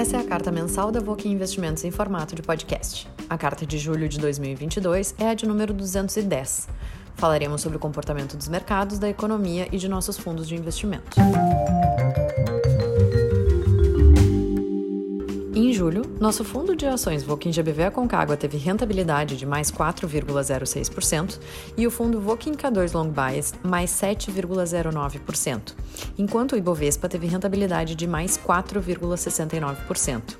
Essa é a carta mensal da Voque Investimentos em formato de podcast. A carta de julho de 2022 é a de número 210. Falaremos sobre o comportamento dos mercados, da economia e de nossos fundos de investimento. Em julho, nosso fundo de ações Voquin GBV Aconcagua teve rentabilidade de mais 4,06% e o fundo Voquin K2 Long Bias mais 7,09%, enquanto o Ibovespa teve rentabilidade de mais 4,69%.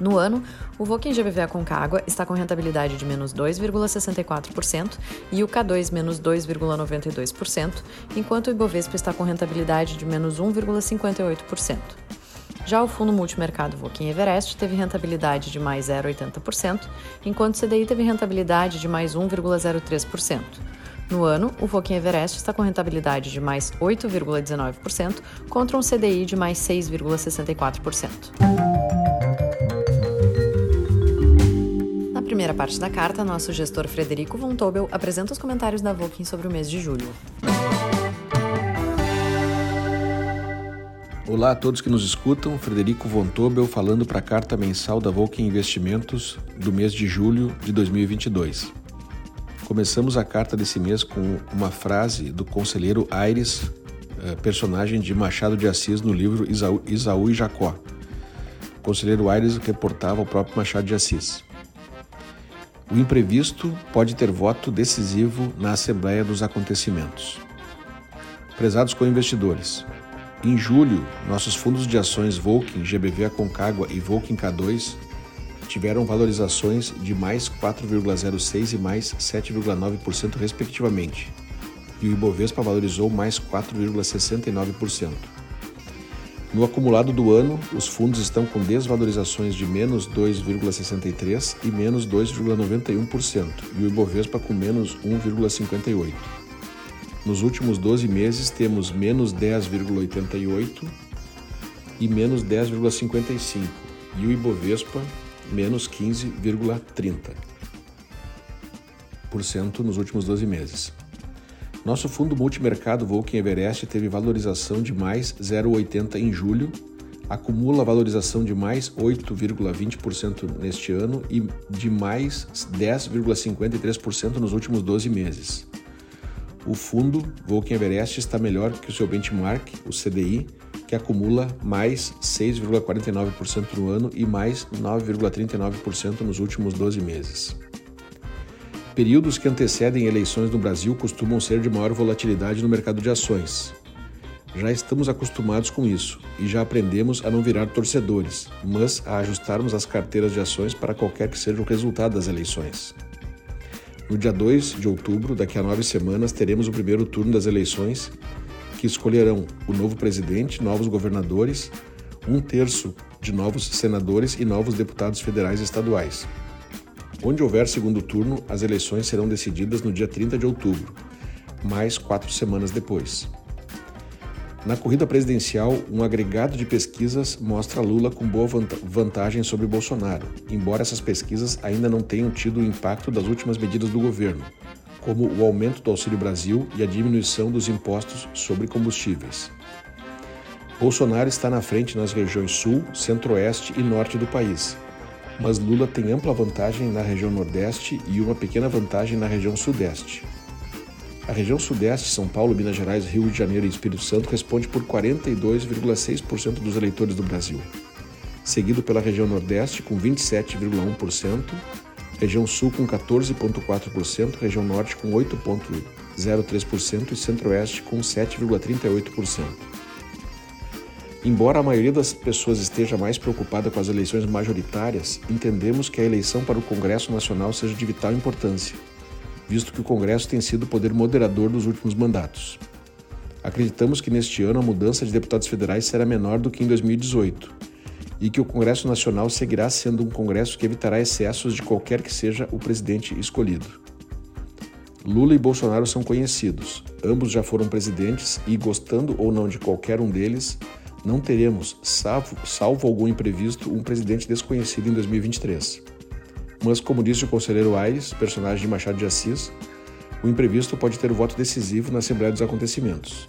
No ano, o Voquin GBV Aconcagua está com rentabilidade de menos 2,64% e o K2 menos 2,92%, enquanto o Ibovespa está com rentabilidade de menos 1,58%. Já o fundo multimercado Voquin Everest teve rentabilidade de mais 0,80%, enquanto o CDI teve rentabilidade de mais 1,03%. No ano, o Voquin Everest está com rentabilidade de mais 8,19% contra um CDI de mais 6,64%. Na primeira parte da carta, nosso gestor Frederico Von Tobel apresenta os comentários da Voquin sobre o mês de julho. Olá a todos que nos escutam, Frederico Von Tobel falando para a carta mensal da Volkswagen Investimentos do mês de julho de 2022. Começamos a carta desse mês com uma frase do conselheiro Aires, eh, personagem de Machado de Assis no livro Isaú, Isaú e Jacó. O conselheiro Aires reportava o próprio Machado de Assis. O imprevisto pode ter voto decisivo na Assembleia dos Acontecimentos. Prezados co-investidores, em julho, nossos fundos de ações Volkin, GBV Aconcagua e Volkin K2 tiveram valorizações de mais 4,06% e mais 7,9% respectivamente, e o Ibovespa valorizou mais 4,69%. No acumulado do ano, os fundos estão com desvalorizações de menos 2,63% e menos 2,91%, e o Ibovespa com menos 1,58%. Nos últimos 12 meses temos menos 10,88 e menos 10,55 e o Ibovespa menos 15,30% nos últimos 12 meses. Nosso fundo multimercado Volkswagen Everest teve valorização de mais 0,80 em julho, acumula valorização de mais 8,20% neste ano e de mais 10,53% nos últimos 12 meses. O fundo Volkswagen Everest está melhor que o seu benchmark, o CDI, que acumula mais 6,49% no ano e mais 9,39% nos últimos 12 meses. Períodos que antecedem eleições no Brasil costumam ser de maior volatilidade no mercado de ações. Já estamos acostumados com isso e já aprendemos a não virar torcedores, mas a ajustarmos as carteiras de ações para qualquer que seja o resultado das eleições. No dia 2 de outubro, daqui a nove semanas, teremos o primeiro turno das eleições que escolherão o novo presidente, novos governadores, um terço de novos senadores e novos deputados federais e estaduais. Onde houver segundo turno, as eleições serão decididas no dia 30 de outubro, mais quatro semanas depois. Na corrida presidencial, um agregado de pesquisas mostra Lula com boa vantagem sobre Bolsonaro, embora essas pesquisas ainda não tenham tido o impacto das últimas medidas do governo, como o aumento do Auxílio Brasil e a diminuição dos impostos sobre combustíveis. Bolsonaro está na frente nas regiões Sul, Centro-Oeste e Norte do país, mas Lula tem ampla vantagem na região Nordeste e uma pequena vantagem na região Sudeste. A região Sudeste, São Paulo, Minas Gerais, Rio de Janeiro e Espírito Santo responde por 42,6% dos eleitores do Brasil, seguido pela região Nordeste com 27,1%, região Sul com 14,4%, região Norte com 8,03% e Centro-Oeste com 7,38%. Embora a maioria das pessoas esteja mais preocupada com as eleições majoritárias, entendemos que a eleição para o Congresso Nacional seja de vital importância visto que o Congresso tem sido o poder moderador dos últimos mandatos. Acreditamos que neste ano a mudança de deputados federais será menor do que em 2018 e que o Congresso Nacional seguirá sendo um Congresso que evitará excessos de qualquer que seja o presidente escolhido. Lula e Bolsonaro são conhecidos, ambos já foram presidentes e, gostando ou não de qualquer um deles, não teremos, salvo, salvo algum imprevisto, um presidente desconhecido em 2023. Mas, como disse o conselheiro Aires, personagem de Machado de Assis, o imprevisto pode ter o voto decisivo na Assembleia dos Acontecimentos.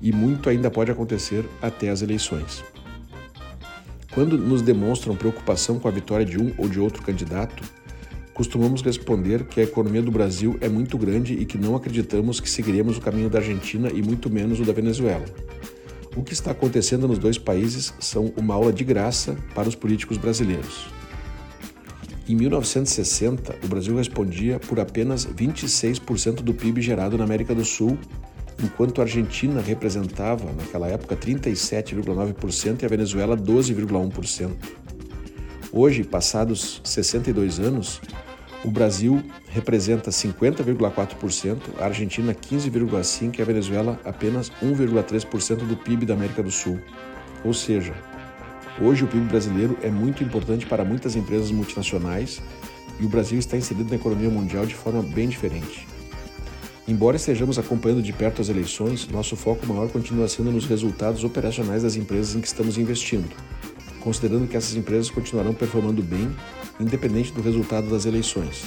E muito ainda pode acontecer até as eleições. Quando nos demonstram preocupação com a vitória de um ou de outro candidato, costumamos responder que a economia do Brasil é muito grande e que não acreditamos que seguiremos o caminho da Argentina e muito menos o da Venezuela. O que está acontecendo nos dois países são uma aula de graça para os políticos brasileiros. Em 1960, o Brasil respondia por apenas 26% do PIB gerado na América do Sul, enquanto a Argentina representava, naquela época, 37,9% e a Venezuela 12,1%. Hoje, passados 62 anos, o Brasil representa 50,4%, a Argentina 15,5% e a Venezuela apenas 1,3% do PIB da América do Sul. Ou seja, Hoje, o PIB brasileiro é muito importante para muitas empresas multinacionais e o Brasil está inserido na economia mundial de forma bem diferente. Embora estejamos acompanhando de perto as eleições, nosso foco maior continua sendo nos resultados operacionais das empresas em que estamos investindo, considerando que essas empresas continuarão performando bem, independente do resultado das eleições.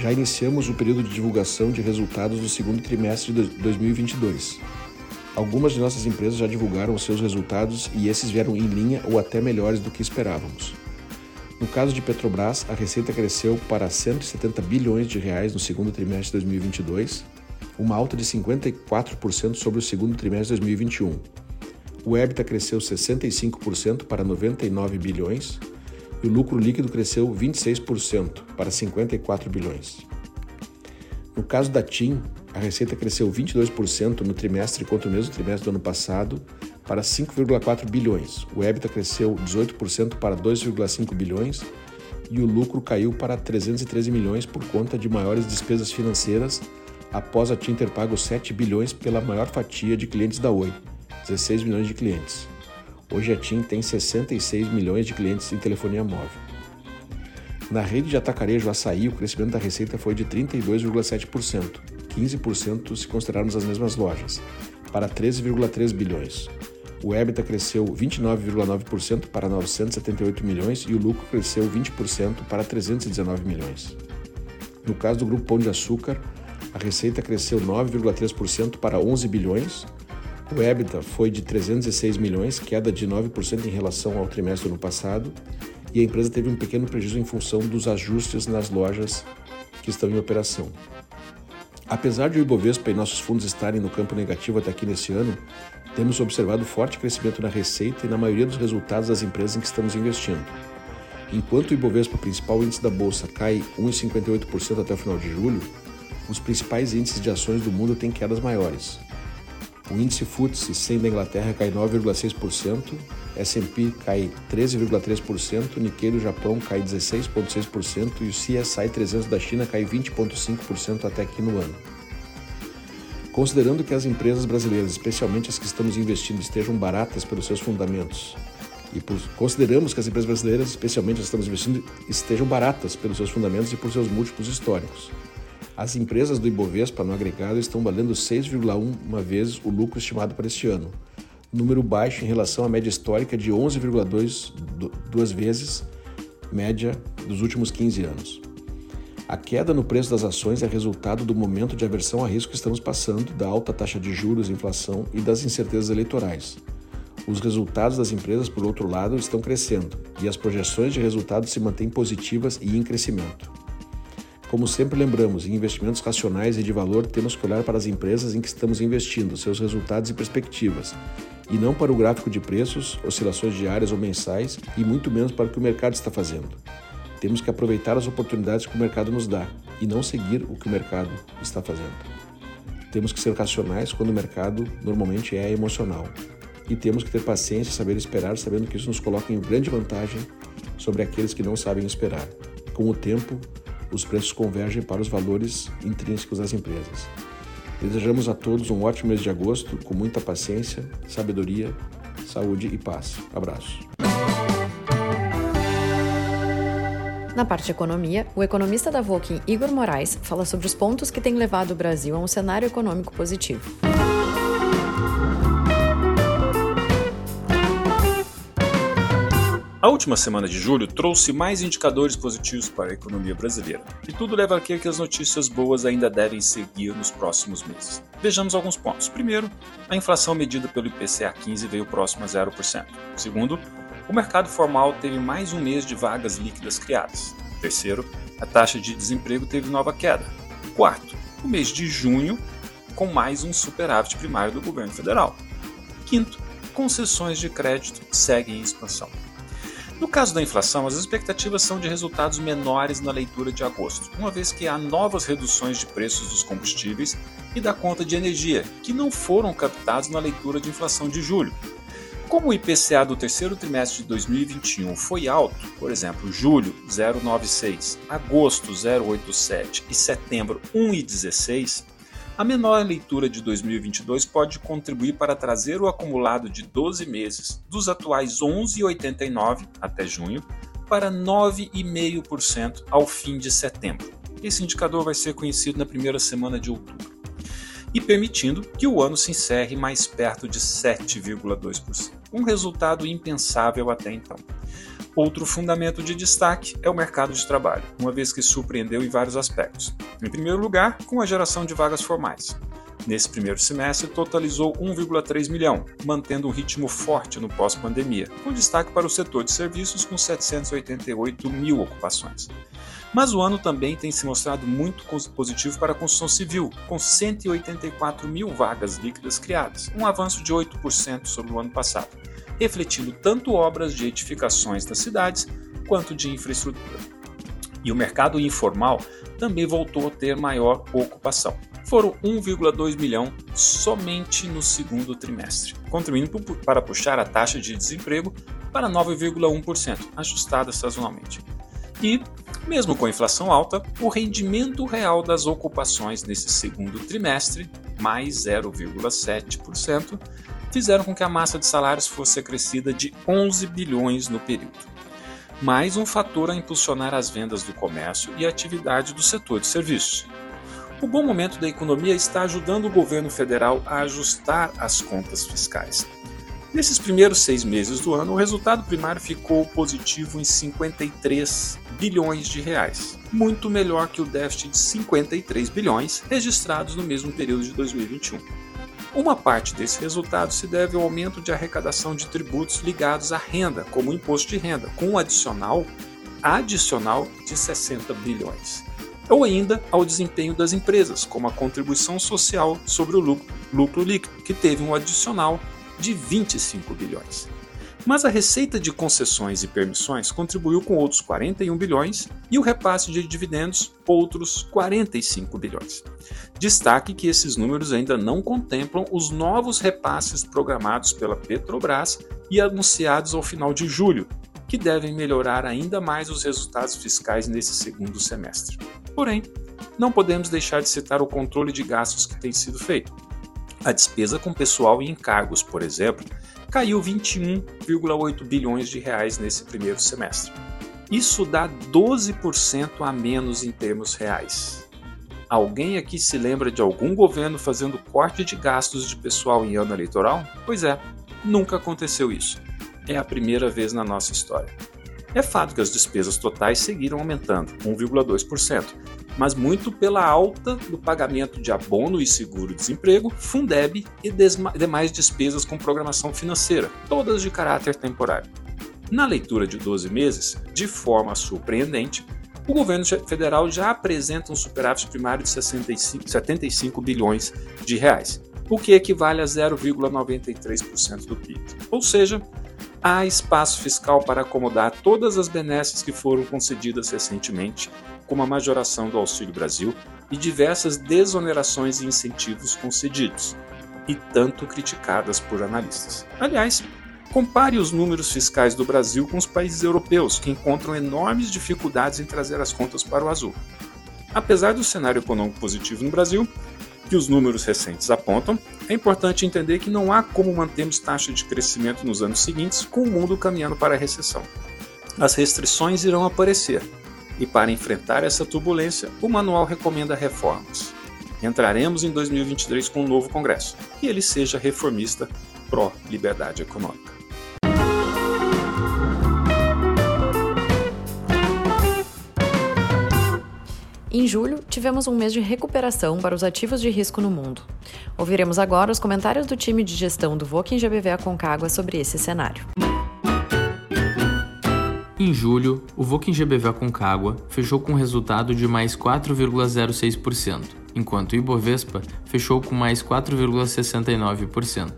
Já iniciamos o período de divulgação de resultados do segundo trimestre de 2022 Algumas de nossas empresas já divulgaram os seus resultados e esses vieram em linha ou até melhores do que esperávamos. No caso de Petrobras, a receita cresceu para 170 bilhões de reais no segundo trimestre de 2022, uma alta de 54% sobre o segundo trimestre de 2021. O EBITDA cresceu 65% para 99 bilhões e o lucro líquido cresceu 26% para 54 bilhões. No caso da TIM, a receita cresceu 22% no trimestre contra o mesmo trimestre do ano passado para 5,4 bilhões. O EBITDA cresceu 18% para 2,5 bilhões e o lucro caiu para 313 milhões por conta de maiores despesas financeiras após a TIM ter pago 7 bilhões pela maior fatia de clientes da Oi, 16 milhões de clientes. Hoje a TIM tem 66 milhões de clientes em telefonia móvel. Na rede de atacarejo açaí, o crescimento da receita foi de 32,7%. 15% se considerarmos as mesmas lojas, para 13,3 bilhões. O EBITDA cresceu 29,9% para 978 milhões e o lucro cresceu 20% para 319 milhões. No caso do Grupo Pão de Açúcar, a receita cresceu 9,3% para 11 bilhões, o EBITDA foi de 306 milhões, queda de 9% em relação ao trimestre do ano passado, e a empresa teve um pequeno prejuízo em função dos ajustes nas lojas que estão em operação. Apesar de o Ibovespa e nossos fundos estarem no campo negativo até aqui nesse ano, temos observado forte crescimento na receita e na maioria dos resultados das empresas em que estamos investindo. Enquanto o Ibovespa, principal índice da bolsa, cai 1,58% até o final de julho, os principais índices de ações do mundo têm quedas maiores. O índice FTSE 100 da Inglaterra cai 9,6%, S&P cai 13,3%, Nikkei do Japão cai 16,6% e o CSI 300 da China cai 20,5% até aqui no ano. Considerando que as empresas brasileiras, especialmente as que estamos investindo, estejam baratas pelos seus fundamentos, e por, consideramos que as empresas brasileiras, especialmente as que estamos investindo, estejam baratas pelos seus fundamentos e por seus múltiplos históricos. As empresas do Ibovespa no agregado estão valendo 6,1 vezes o lucro estimado para este ano, número baixo em relação à média histórica de 11,2 duas vezes média dos últimos 15 anos. A queda no preço das ações é resultado do momento de aversão a risco que estamos passando, da alta taxa de juros, inflação e das incertezas eleitorais. Os resultados das empresas, por outro lado, estão crescendo e as projeções de resultados se mantêm positivas e em crescimento. Como sempre lembramos, em investimentos racionais e de valor, temos que olhar para as empresas em que estamos investindo, seus resultados e perspectivas, e não para o gráfico de preços, oscilações diárias ou mensais, e muito menos para o que o mercado está fazendo. Temos que aproveitar as oportunidades que o mercado nos dá e não seguir o que o mercado está fazendo. Temos que ser racionais quando o mercado normalmente é emocional. E temos que ter paciência e saber esperar, sabendo que isso nos coloca em grande vantagem sobre aqueles que não sabem esperar. Com o tempo, os preços convergem para os valores intrínsecos das empresas. Desejamos a todos um ótimo mês de agosto, com muita paciência, sabedoria, saúde e paz. Abraço. Na parte economia, o economista da Voking, Igor Moraes, fala sobre os pontos que têm levado o Brasil a um cenário econômico positivo. A última semana de julho trouxe mais indicadores positivos para a economia brasileira, e tudo leva a crer que as notícias boas ainda devem seguir nos próximos meses. Vejamos alguns pontos. Primeiro, a inflação medida pelo IPCA 15 veio próximo a 0%. Segundo, o mercado formal teve mais um mês de vagas líquidas criadas. Terceiro, a taxa de desemprego teve nova queda. Quarto, o mês de junho, com mais um superávit primário do governo federal. Quinto, concessões de crédito seguem em expansão. No caso da inflação, as expectativas são de resultados menores na leitura de agosto, uma vez que há novas reduções de preços dos combustíveis e da conta de energia, que não foram captados na leitura de inflação de julho. Como o IPCA do terceiro trimestre de 2021 foi alto, por exemplo, julho 0,96, agosto 0,87 e setembro 1,16, a menor leitura de 2022 pode contribuir para trazer o acumulado de 12 meses dos atuais 11,89 até junho para 9,5% ao fim de setembro. Esse indicador vai ser conhecido na primeira semana de outubro e permitindo que o ano se encerre mais perto de 7,2%, um resultado impensável até então. Outro fundamento de destaque é o mercado de trabalho, uma vez que surpreendeu em vários aspectos. Em primeiro lugar, com a geração de vagas formais. Nesse primeiro semestre, totalizou 1,3 milhão, mantendo um ritmo forte no pós-pandemia, com destaque para o setor de serviços com 788 mil ocupações. Mas o ano também tem se mostrado muito positivo para a construção civil, com 184 mil vagas líquidas criadas, um avanço de 8% sobre o ano passado refletindo tanto obras de edificações das cidades quanto de infraestrutura. E o mercado informal também voltou a ter maior ocupação. Foram 1,2 milhão somente no segundo trimestre, contribuindo para puxar a taxa de desemprego para 9,1%, ajustada sazonalmente. E, mesmo com a inflação alta, o rendimento real das ocupações nesse segundo trimestre, mais 0,7%, fizeram com que a massa de salários fosse acrescida de 11 bilhões no período. Mais um fator a impulsionar as vendas do comércio e a atividade do setor de serviços. O bom momento da economia está ajudando o governo federal a ajustar as contas fiscais. Nesses primeiros seis meses do ano, o resultado primário ficou positivo em 53 bilhões de reais, muito melhor que o déficit de 53 bilhões registrados no mesmo período de 2021. Uma parte desse resultado se deve ao aumento de arrecadação de tributos ligados à renda, como o imposto de renda, com um adicional adicional de 60 bilhões. Ou ainda ao desempenho das empresas, como a contribuição social sobre o lucro, lucro líquido, que teve um adicional de 25 bilhões. Mas a receita de concessões e permissões contribuiu com outros 41 bilhões e o repasse de dividendos outros 45 bilhões. Destaque que esses números ainda não contemplam os novos repasses programados pela Petrobras e anunciados ao final de julho, que devem melhorar ainda mais os resultados fiscais nesse segundo semestre. Porém, não podemos deixar de citar o controle de gastos que tem sido feito. A despesa com pessoal e encargos, por exemplo, caiu 21,8 bilhões de reais nesse primeiro semestre. Isso dá 12% a menos em termos reais. Alguém aqui se lembra de algum governo fazendo corte de gastos de pessoal em ano eleitoral? Pois é, nunca aconteceu isso. É a primeira vez na nossa história. É fato que as despesas totais seguiram aumentando, 1,2%, mas muito pela alta do pagamento de abono e seguro-desemprego, Fundeb e demais despesas com programação financeira, todas de caráter temporário. Na leitura de 12 meses, de forma surpreendente, o governo federal já apresenta um superávit primário de 65, 75 bilhões de reais, o que equivale a 0,93% do PIB. Ou seja, há espaço fiscal para acomodar todas as benesses que foram concedidas recentemente, como a majoração do Auxílio Brasil e diversas desonerações e incentivos concedidos, e tanto criticadas por analistas. Aliás, compare os números fiscais do Brasil com os países europeus, que encontram enormes dificuldades em trazer as contas para o azul. Apesar do cenário econômico positivo no Brasil, que os números recentes apontam, é importante entender que não há como mantermos taxa de crescimento nos anos seguintes com o mundo caminhando para a recessão. As restrições irão aparecer, e para enfrentar essa turbulência, o manual recomenda reformas. Entraremos em 2023 com um novo Congresso, que ele seja reformista pró-liberdade econômica. Em julho, tivemos um mês de recuperação para os ativos de risco no mundo. Ouviremos agora os comentários do time de gestão do Voking GBV Aconcagua sobre esse cenário. Em julho, o Voking GBV Aconcagua fechou com resultado de mais 4,06%, enquanto o Ibovespa fechou com mais 4,69%.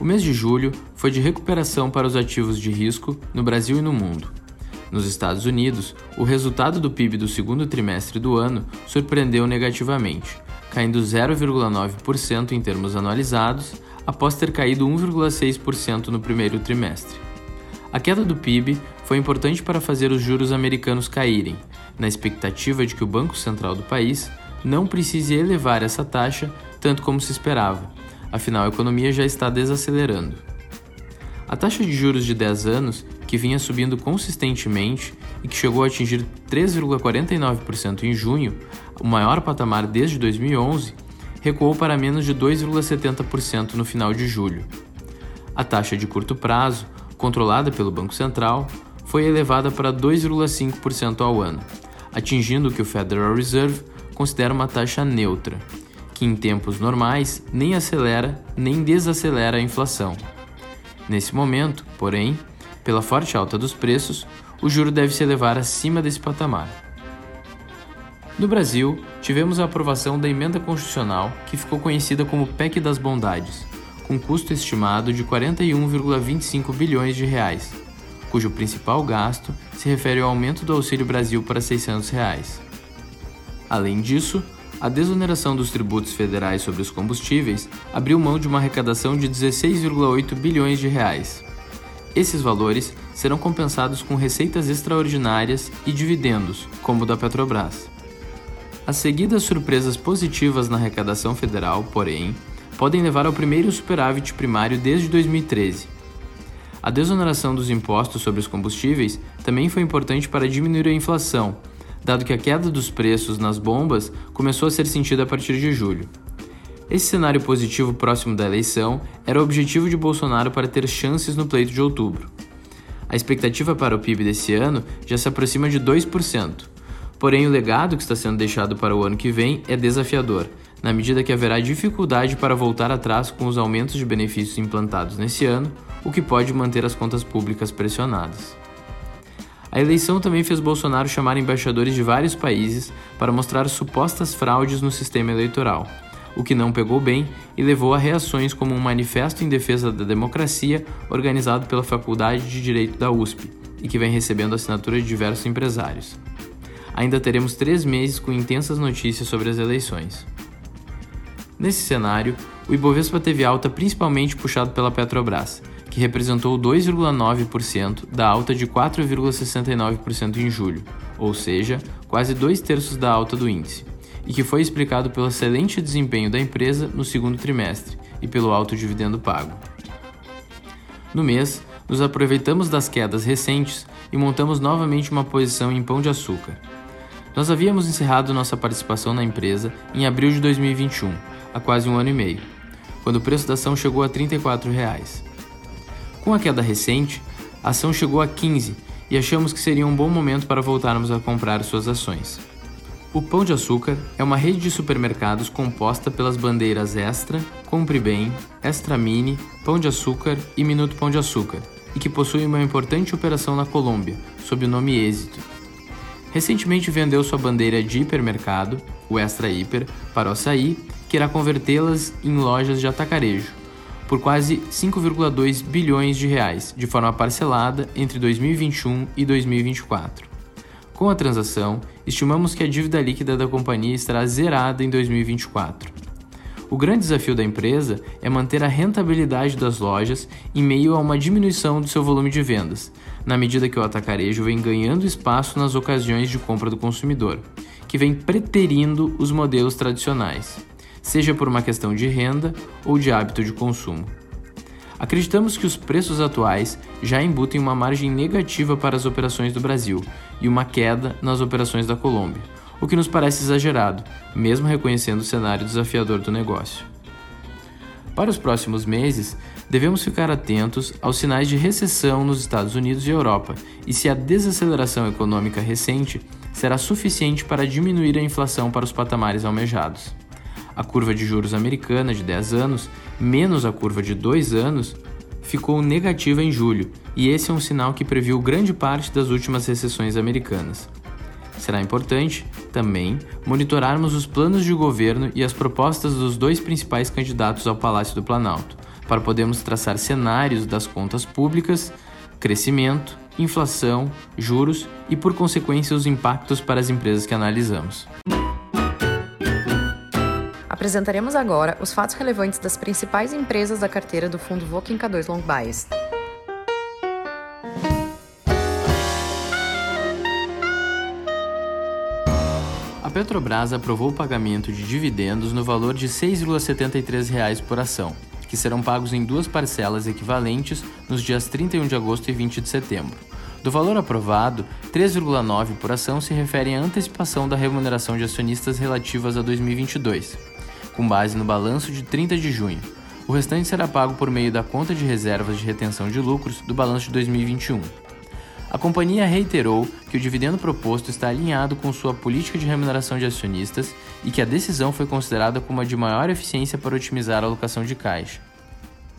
O mês de julho foi de recuperação para os ativos de risco no Brasil e no mundo. Nos Estados Unidos, o resultado do PIB do segundo trimestre do ano surpreendeu negativamente, caindo 0,9% em termos anualizados, após ter caído 1,6% no primeiro trimestre. A queda do PIB foi importante para fazer os juros americanos caírem, na expectativa de que o Banco Central do país não precise elevar essa taxa tanto como se esperava, afinal a economia já está desacelerando. A taxa de juros de 10 anos, que vinha subindo consistentemente e que chegou a atingir 3,49% em junho, o maior patamar desde 2011, recuou para menos de 2,70% no final de julho. A taxa de curto prazo, controlada pelo Banco Central, foi elevada para 2,5% ao ano, atingindo o que o Federal Reserve considera uma taxa neutra, que em tempos normais nem acelera nem desacelera a inflação. Nesse momento, porém, pela forte alta dos preços, o juro deve se elevar acima desse patamar. No Brasil, tivemos a aprovação da emenda constitucional que ficou conhecida como PEC das Bondades, com custo estimado de 41,25 bilhões de reais, cujo principal gasto se refere ao aumento do Auxílio Brasil para 600 reais. Além disso, a desoneração dos tributos federais sobre os combustíveis abriu mão de uma arrecadação de 16,8 bilhões de reais. Esses valores serão compensados com receitas extraordinárias e dividendos, como o da Petrobras. As seguidas surpresas positivas na arrecadação federal, porém, podem levar ao primeiro superávit primário desde 2013, a desoneração dos impostos sobre os combustíveis também foi importante para diminuir a inflação, dado que a queda dos preços nas bombas começou a ser sentida a partir de julho. Esse cenário positivo próximo da eleição era o objetivo de Bolsonaro para ter chances no pleito de outubro. A expectativa para o PIB desse ano já se aproxima de 2%, porém o legado que está sendo deixado para o ano que vem é desafiador, na medida que haverá dificuldade para voltar atrás com os aumentos de benefícios implantados nesse ano, o que pode manter as contas públicas pressionadas. A eleição também fez Bolsonaro chamar embaixadores de vários países para mostrar supostas fraudes no sistema eleitoral, o que não pegou bem e levou a reações como um manifesto em defesa da democracia organizado pela Faculdade de Direito da USP e que vem recebendo assinatura de diversos empresários. Ainda teremos três meses com intensas notícias sobre as eleições. Nesse cenário, o Ibovespa teve alta principalmente puxado pela Petrobras, que representou 2,9% da alta de 4,69% em julho, ou seja, quase dois terços da alta do índice, e que foi explicado pelo excelente desempenho da empresa no segundo trimestre e pelo alto dividendo pago. No mês, nos aproveitamos das quedas recentes e montamos novamente uma posição em Pão de Açúcar. Nós havíamos encerrado nossa participação na empresa em abril de 2021 há quase um ano e meio, quando o preço da ação chegou a 34 reais. Com a queda recente, a ação chegou a 15 e achamos que seria um bom momento para voltarmos a comprar suas ações. O Pão de Açúcar é uma rede de supermercados composta pelas bandeiras Extra, Compre Bem, Extra Mini, Pão de Açúcar e Minuto Pão de Açúcar, e que possui uma importante operação na Colômbia, sob o nome Êxito. Recentemente vendeu sua bandeira de hipermercado, o Extra Hiper, para o Açaí que irá convertê-las em lojas de atacarejo, por quase 5,2 bilhões de reais, de forma parcelada entre 2021 e 2024. Com a transação, estimamos que a dívida líquida da companhia estará zerada em 2024. O grande desafio da empresa é manter a rentabilidade das lojas em meio a uma diminuição do seu volume de vendas, na medida que o atacarejo vem ganhando espaço nas ocasiões de compra do consumidor, que vem preterindo os modelos tradicionais seja por uma questão de renda ou de hábito de consumo. Acreditamos que os preços atuais já embutem uma margem negativa para as operações do Brasil e uma queda nas operações da Colômbia, o que nos parece exagerado, mesmo reconhecendo o cenário desafiador do negócio. Para os próximos meses, devemos ficar atentos aos sinais de recessão nos Estados Unidos e Europa e se a desaceleração econômica recente será suficiente para diminuir a inflação para os patamares almejados a curva de juros americana de 10 anos menos a curva de 2 anos ficou negativa em julho, e esse é um sinal que previu grande parte das últimas recessões americanas. Será importante, também, monitorarmos os planos de governo e as propostas dos dois principais candidatos ao Palácio do Planalto, para podermos traçar cenários das contas públicas, crescimento, inflação, juros e, por consequência, os impactos para as empresas que analisamos. Apresentaremos agora os fatos relevantes das principais empresas da carteira do fundo Voking K2 Long Bias. A Petrobras aprovou o pagamento de dividendos no valor de R$ 6,73 por ação, que serão pagos em duas parcelas equivalentes nos dias 31 de agosto e 20 de setembro. Do valor aprovado, 3,9 por ação se refere à antecipação da remuneração de acionistas relativas a 2022, com base no balanço de 30 de junho. O restante será pago por meio da conta de reservas de retenção de lucros do balanço de 2021. A companhia reiterou que o dividendo proposto está alinhado com sua política de remuneração de acionistas e que a decisão foi considerada como a de maior eficiência para otimizar a alocação de caixa.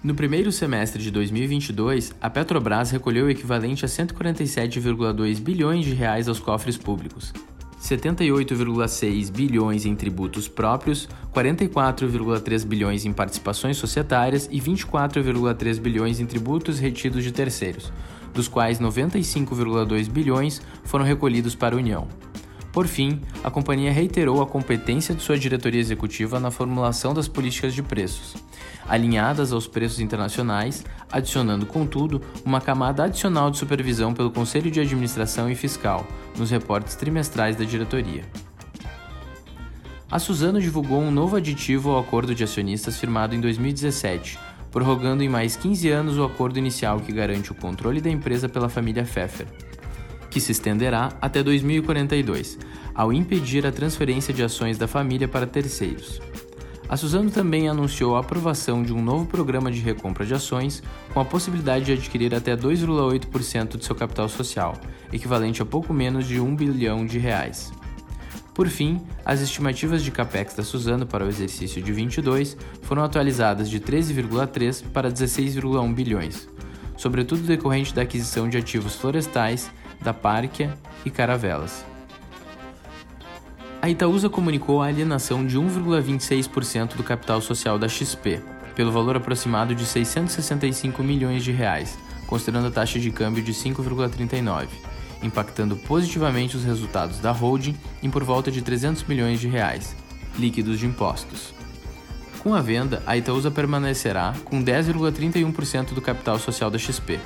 No primeiro semestre de 2022, a Petrobras recolheu o equivalente a 147,2 bilhões de reais aos cofres públicos, 78,6 bilhões em tributos próprios, 44,3 bilhões em participações societárias e 24,3 bilhões em tributos retidos de terceiros, dos quais 95,2 bilhões foram recolhidos para a União. Por fim, a companhia reiterou a competência de sua diretoria executiva na formulação das políticas de preços, alinhadas aos preços internacionais, adicionando, contudo, uma camada adicional de supervisão pelo Conselho de Administração e Fiscal nos reportes trimestrais da diretoria. A Suzano divulgou um novo aditivo ao acordo de acionistas firmado em 2017, prorrogando em mais 15 anos o acordo inicial que garante o controle da empresa pela família Pfeffer, que se estenderá até 2042, ao impedir a transferência de ações da família para terceiros. A Suzano também anunciou a aprovação de um novo programa de recompra de ações, com a possibilidade de adquirir até 2,8% de seu capital social, equivalente a pouco menos de 1 bilhão de reais. Por fim, as estimativas de capex da Suzano para o exercício de 22 foram atualizadas de 13,3 para 16,1 bilhões, sobretudo decorrente da aquisição de ativos florestais da Parquia e Caravelas. A Itaúsa comunicou a alienação de 1,26% do capital social da XP, pelo valor aproximado de 665 milhões de reais, considerando a taxa de câmbio de 5,39 impactando positivamente os resultados da holding em por volta de 300 milhões de reais, líquidos de impostos. Com a venda, a Itaúsa permanecerá com 10,31% do capital social da XP.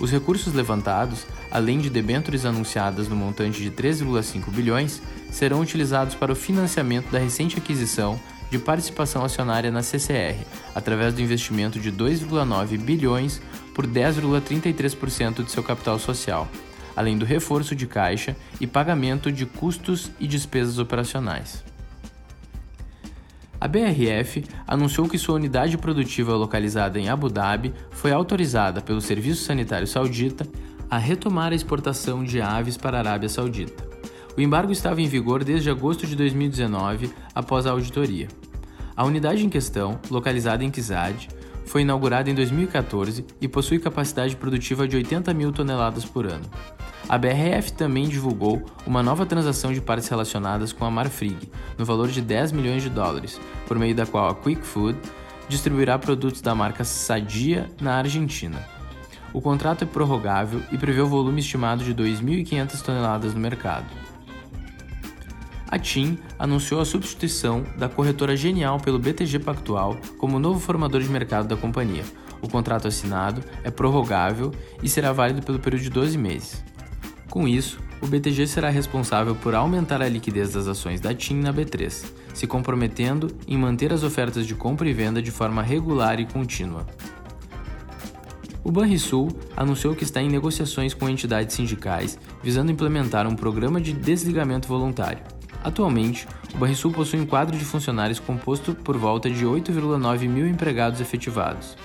Os recursos levantados, além de debêntures anunciadas no montante de 3,5 bilhões, serão utilizados para o financiamento da recente aquisição de participação acionária na CCR, através do investimento de 2,9 bilhões por 10,33% de seu capital social, além do reforço de caixa e pagamento de custos e despesas operacionais. A BRF anunciou que sua unidade produtiva localizada em Abu Dhabi foi autorizada pelo Serviço Sanitário Saudita a retomar a exportação de aves para a Arábia Saudita. O embargo estava em vigor desde agosto de 2019, após a auditoria. A unidade em questão, localizada em Kizad, foi inaugurada em 2014 e possui capacidade produtiva de 80 mil toneladas por ano. A BRF também divulgou uma nova transação de partes relacionadas com a Marfrig, no valor de 10 milhões de dólares, por meio da qual a Quick Food distribuirá produtos da marca Sadia na Argentina. O contrato é prorrogável e prevê o volume estimado de 2.500 toneladas no mercado. A TIM anunciou a substituição da corretora Genial pelo BTG Pactual como novo formador de mercado da companhia. O contrato assinado é prorrogável e será válido pelo período de 12 meses. Com isso, o BTG será responsável por aumentar a liquidez das ações da TIM na B3, se comprometendo em manter as ofertas de compra e venda de forma regular e contínua. O Banrisul anunciou que está em negociações com entidades sindicais visando implementar um programa de desligamento voluntário. Atualmente, o Banrisul possui um quadro de funcionários composto por volta de 8,9 mil empregados efetivados.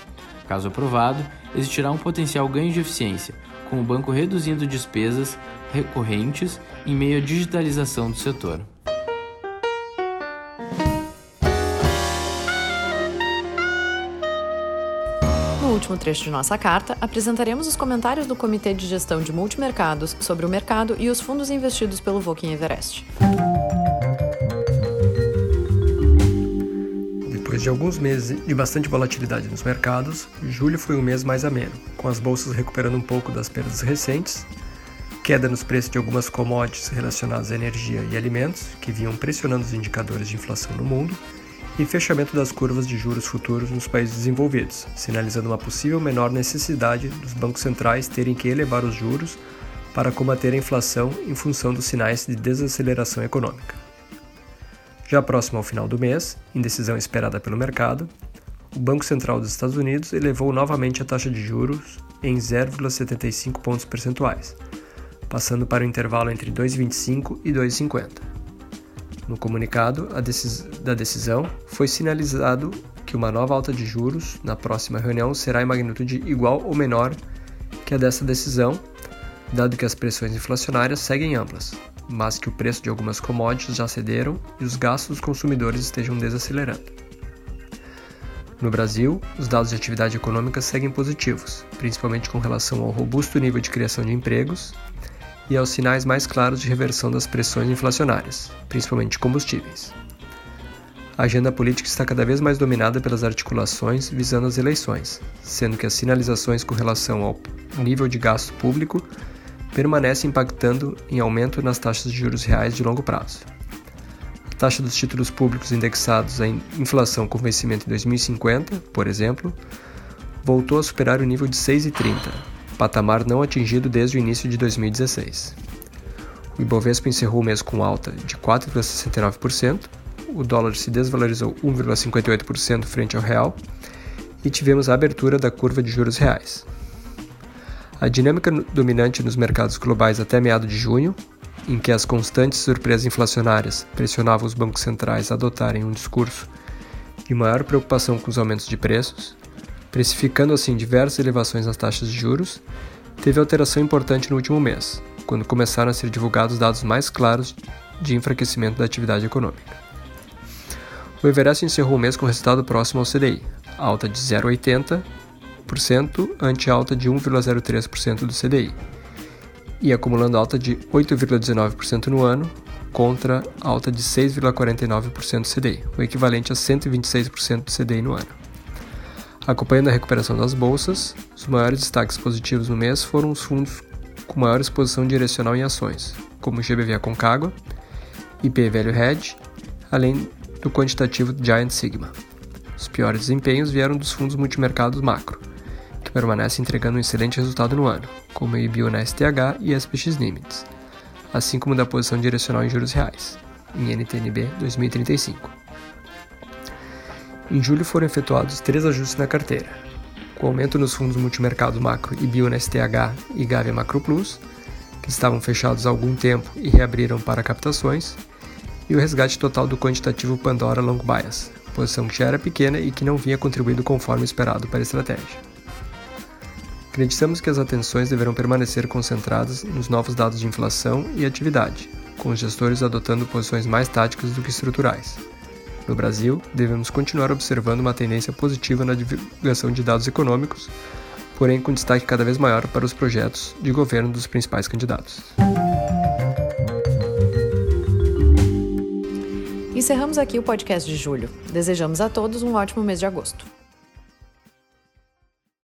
Caso aprovado, existirá um potencial ganho de eficiência, com o banco reduzindo despesas recorrentes em meio à digitalização do setor. No último trecho de nossa carta, apresentaremos os comentários do Comitê de Gestão de Multimercados sobre o mercado e os fundos investidos pelo Voking Everest. Depois de alguns meses de bastante volatilidade nos mercados, julho foi um mês mais ameno, com as bolsas recuperando um pouco das perdas recentes, queda nos preços de algumas commodities relacionadas à energia e alimentos, que vinham pressionando os indicadores de inflação no mundo, e fechamento das curvas de juros futuros nos países desenvolvidos, sinalizando uma possível menor necessidade dos bancos centrais terem que elevar os juros para combater a inflação em função dos sinais de desaceleração econômica. Já próximo ao final do mês, em decisão esperada pelo mercado, o Banco Central dos Estados Unidos elevou novamente a taxa de juros em 0,75 pontos percentuais, passando para o intervalo entre 2,25 e 2,50. No comunicado decis da decisão, foi sinalizado que uma nova alta de juros na próxima reunião será em magnitude igual ou menor que a dessa decisão, dado que as pressões inflacionárias seguem amplas, mas que o preço de algumas commodities já cederam e os gastos dos consumidores estejam desacelerando. No Brasil, os dados de atividade econômica seguem positivos, principalmente com relação ao robusto nível de criação de empregos e aos sinais mais claros de reversão das pressões inflacionárias, principalmente combustíveis. A agenda política está cada vez mais dominada pelas articulações visando as eleições, sendo que as sinalizações com relação ao nível de gasto público permanece impactando em aumento nas taxas de juros reais de longo prazo. A taxa dos títulos públicos indexados à inflação com vencimento em 2050, por exemplo, voltou a superar o nível de 6,30, patamar não atingido desde o início de 2016. O Ibovespa encerrou o mês com alta de 4,69%, o dólar se desvalorizou 1,58% frente ao real e tivemos a abertura da curva de juros reais. A dinâmica dominante nos mercados globais até meado de junho, em que as constantes surpresas inflacionárias pressionavam os bancos centrais a adotarem um discurso de maior preocupação com os aumentos de preços, precificando assim diversas elevações nas taxas de juros, teve alteração importante no último mês, quando começaram a ser divulgados dados mais claros de enfraquecimento da atividade econômica. O Everest encerrou o mês com resultado próximo ao CDI, alta de 0,80 ante alta de 1,03% do CDI, e acumulando alta de 8,19% no ano contra alta de 6,49% do CDI, o equivalente a 126% do CDI no ano. Acompanhando a recuperação das bolsas, os maiores destaques positivos no mês foram os fundos com maior exposição direcional em ações, como GBV Concagua, IP Velho Hedge, além do quantitativo Giant Sigma. Os piores desempenhos vieram dos fundos multimercados macro, permanece entregando um excelente resultado no ano, como a IBIO na STH e SPX Limits, assim como da posição direcional em juros reais, em NTNB 2035. Em julho foram efetuados três ajustes na carteira, com aumento nos fundos multimercado macro IBIO na STH e Gavia Macro Plus, que estavam fechados há algum tempo e reabriram para captações, e o resgate total do quantitativo Pandora Long Bias, posição que já era pequena e que não vinha contribuindo conforme esperado para a estratégia. Acreditamos que as atenções deverão permanecer concentradas nos novos dados de inflação e atividade, com os gestores adotando posições mais táticas do que estruturais. No Brasil, devemos continuar observando uma tendência positiva na divulgação de dados econômicos, porém com destaque cada vez maior para os projetos de governo dos principais candidatos. Encerramos aqui o podcast de julho. Desejamos a todos um ótimo mês de agosto.